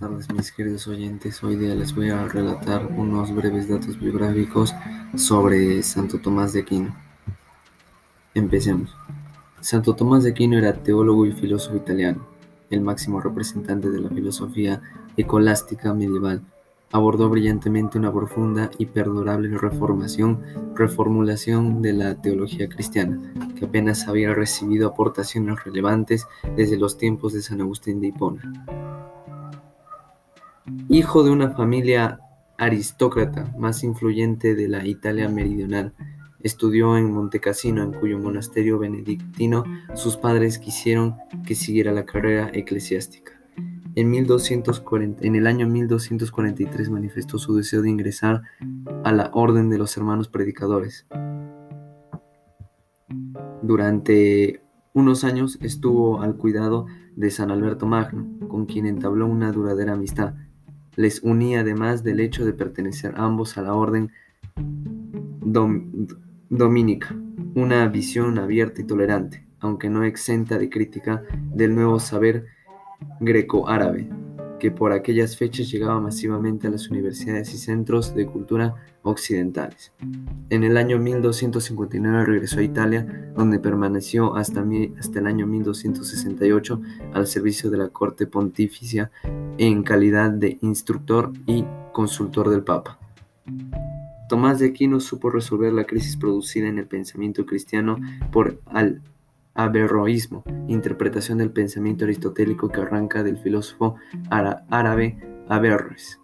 tardes mis queridos oyentes. Hoy día les voy a relatar unos breves datos biográficos sobre Santo Tomás de Aquino. Empecemos. Santo Tomás de Aquino era teólogo y filósofo italiano, el máximo representante de la filosofía escolástica medieval. Abordó brillantemente una profunda y perdurable reformación, reformulación de la teología cristiana, que apenas había recibido aportaciones relevantes desde los tiempos de San Agustín de Hipona. Hijo de una familia aristócrata más influyente de la Italia meridional, estudió en Montecassino, en cuyo monasterio benedictino sus padres quisieron que siguiera la carrera eclesiástica. En, 1240, en el año 1243 manifestó su deseo de ingresar a la Orden de los Hermanos Predicadores. Durante unos años estuvo al cuidado de San Alberto Magno, con quien entabló una duradera amistad les unía además del hecho de pertenecer ambos a la orden domínica, una visión abierta y tolerante, aunque no exenta de crítica del nuevo saber greco-árabe, que por aquellas fechas llegaba masivamente a las universidades y centros de cultura occidentales. En el año 1259 regresó a Italia, donde permaneció hasta, el año 1268 al servicio de la corte pontificia en calidad de instructor y consultor del Papa. Tomás de Aquino supo resolver la crisis producida en el pensamiento cristiano por el averroísmo, interpretación del pensamiento aristotélico que arranca del filósofo árabe Averroes.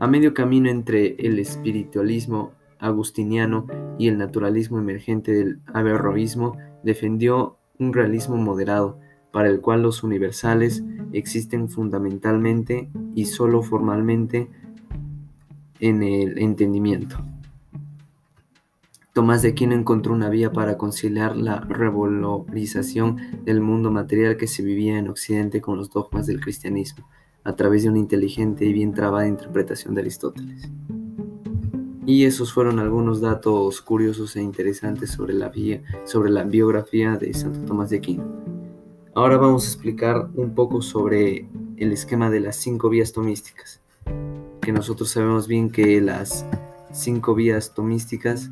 A medio camino entre el espiritualismo agustiniano y el naturalismo emergente del averroísmo, defendió un realismo moderado, para el cual los universales existen fundamentalmente y sólo formalmente en el entendimiento. Tomás de Aquino encontró una vía para conciliar la revalorización del mundo material que se vivía en Occidente con los dogmas del cristianismo a través de una inteligente y bien trabada interpretación de Aristóteles. Y esos fueron algunos datos curiosos e interesantes sobre la, sobre la biografía de Santo Tomás de Aquino. Ahora vamos a explicar un poco sobre el esquema de las cinco vías tomísticas, que nosotros sabemos bien que las cinco vías tomísticas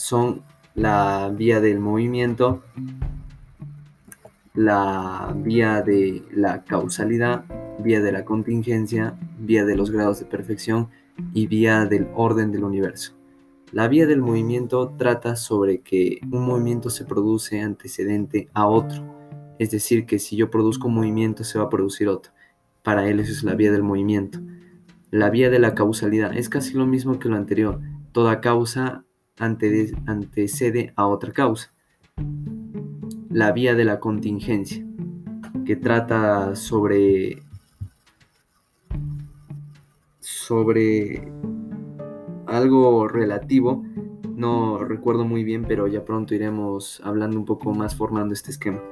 son la vía del movimiento, la vía de la causalidad, vía de la contingencia, vía de los grados de perfección y vía del orden del universo. La vía del movimiento trata sobre que un movimiento se produce antecedente a otro, es decir, que si yo produzco un movimiento se va a producir otro. Para él eso es la vía del movimiento. La vía de la causalidad es casi lo mismo que lo anterior. Toda causa antecede a otra causa la vía de la contingencia, que trata sobre, sobre algo relativo. No recuerdo muy bien, pero ya pronto iremos hablando un poco más formando este esquema.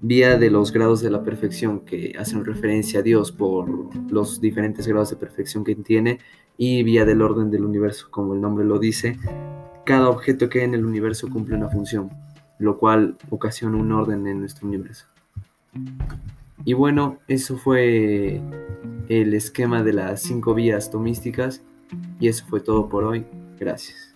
Vía de los grados de la perfección que hacen referencia a Dios por los diferentes grados de perfección que tiene y vía del orden del universo, como el nombre lo dice. Cada objeto que hay en el universo cumple una función lo cual ocasiona un orden en nuestro universo. Y bueno, eso fue el esquema de las cinco vías tomísticas y eso fue todo por hoy. Gracias.